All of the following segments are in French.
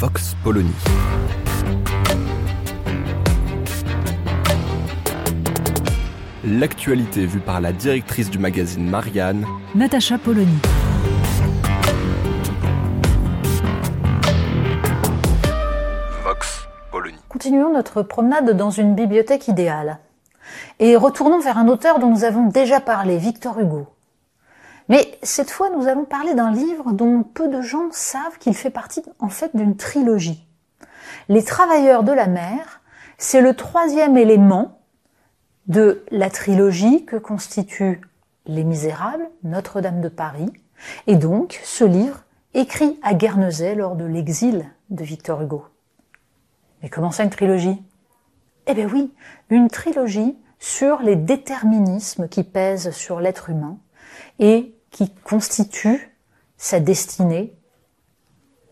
Vox Polony. L'actualité vue par la directrice du magazine Marianne, Natacha Polony. Vox Polony. Continuons notre promenade dans une bibliothèque idéale. Et retournons vers un auteur dont nous avons déjà parlé, Victor Hugo. Mais cette fois, nous allons parler d'un livre dont peu de gens savent qu'il fait partie en fait d'une trilogie. Les Travailleurs de la mer, c'est le troisième élément de la trilogie que constituent Les Misérables, Notre-Dame de Paris, et donc ce livre écrit à Guernesey lors de l'exil de Victor Hugo. Mais comment ça une trilogie? Eh bien oui, une trilogie sur les déterminismes qui pèsent sur l'être humain et qui constituent sa destinée,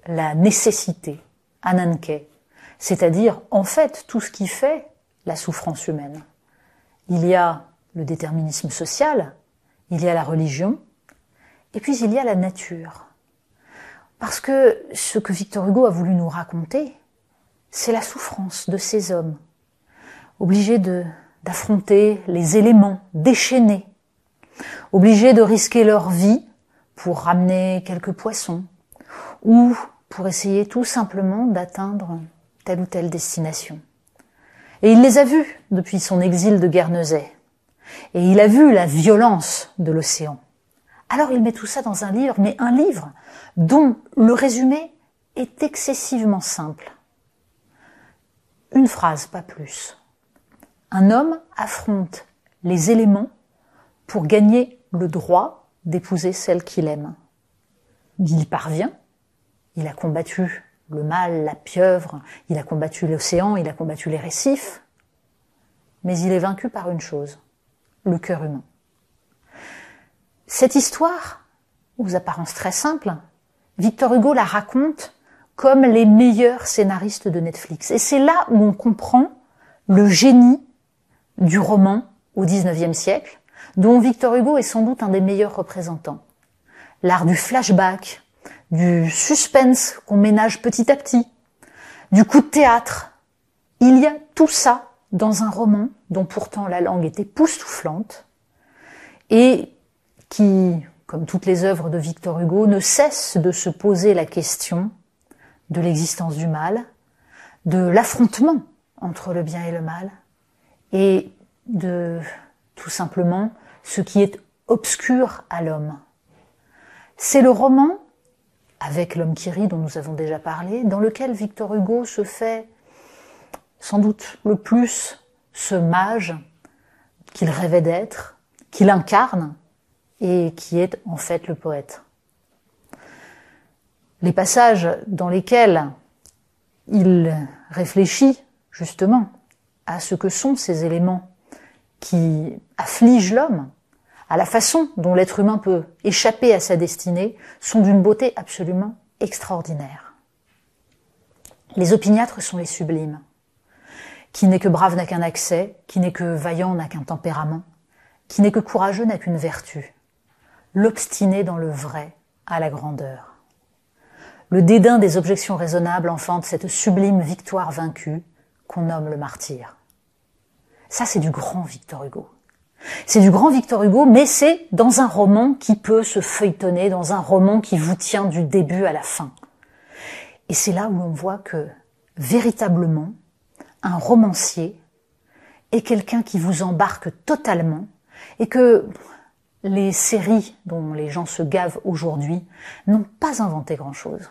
la nécessité, ananke, c'est-à-dire en fait tout ce qui fait la souffrance humaine. Il y a le déterminisme social, il y a la religion, et puis il y a la nature. Parce que ce que Victor Hugo a voulu nous raconter, c'est la souffrance de ces hommes, obligés d'affronter les éléments déchaînés, obligés de risquer leur vie pour ramener quelques poissons, ou pour essayer tout simplement d'atteindre telle ou telle destination. Et il les a vus depuis son exil de Guernesey. Et il a vu la violence de l'océan. Alors il met tout ça dans un livre, mais un livre dont le résumé est excessivement simple. Une phrase, pas plus. Un homme affronte les éléments pour gagner le droit d'épouser celle qu'il aime. Il parvient. Il a combattu le mal, la pieuvre, il a combattu l'océan, il a combattu les récifs. Mais il est vaincu par une chose, le cœur humain. Cette histoire, aux apparences très simples, Victor Hugo la raconte comme les meilleurs scénaristes de Netflix. Et c'est là où on comprend le génie du roman au XIXe siècle, dont Victor Hugo est sans doute un des meilleurs représentants. L'art du flashback, du suspense qu'on ménage petit à petit, du coup de théâtre. Il y a tout ça dans un roman dont pourtant la langue est époustouflante et qui, comme toutes les œuvres de Victor Hugo, ne cesse de se poser la question de l'existence du mal, de l'affrontement entre le bien et le mal, et de tout simplement ce qui est obscur à l'homme. C'est le roman, avec l'homme qui rit dont nous avons déjà parlé, dans lequel Victor Hugo se fait sans doute le plus ce mage qu'il rêvait d'être, qu'il incarne et qui est en fait le poète. Les passages dans lesquels il réfléchit justement à ce que sont ces éléments qui affligent l'homme, à la façon dont l'être humain peut échapper à sa destinée, sont d'une beauté absolument extraordinaire. Les opiniâtres sont les sublimes. Qui n'est que brave n'a qu'un accès, qui n'est que vaillant n'a qu'un tempérament, qui n'est que courageux n'a qu'une vertu. L'obstiné dans le vrai a la grandeur. Le dédain des objections raisonnables enfante cette sublime victoire vaincue qu'on nomme le martyr. Ça, c'est du grand Victor Hugo. C'est du grand Victor Hugo, mais c'est dans un roman qui peut se feuilletonner, dans un roman qui vous tient du début à la fin. Et c'est là où on voit que, véritablement, un romancier est quelqu'un qui vous embarque totalement et que les séries dont les gens se gavent aujourd'hui n'ont pas inventé grand-chose.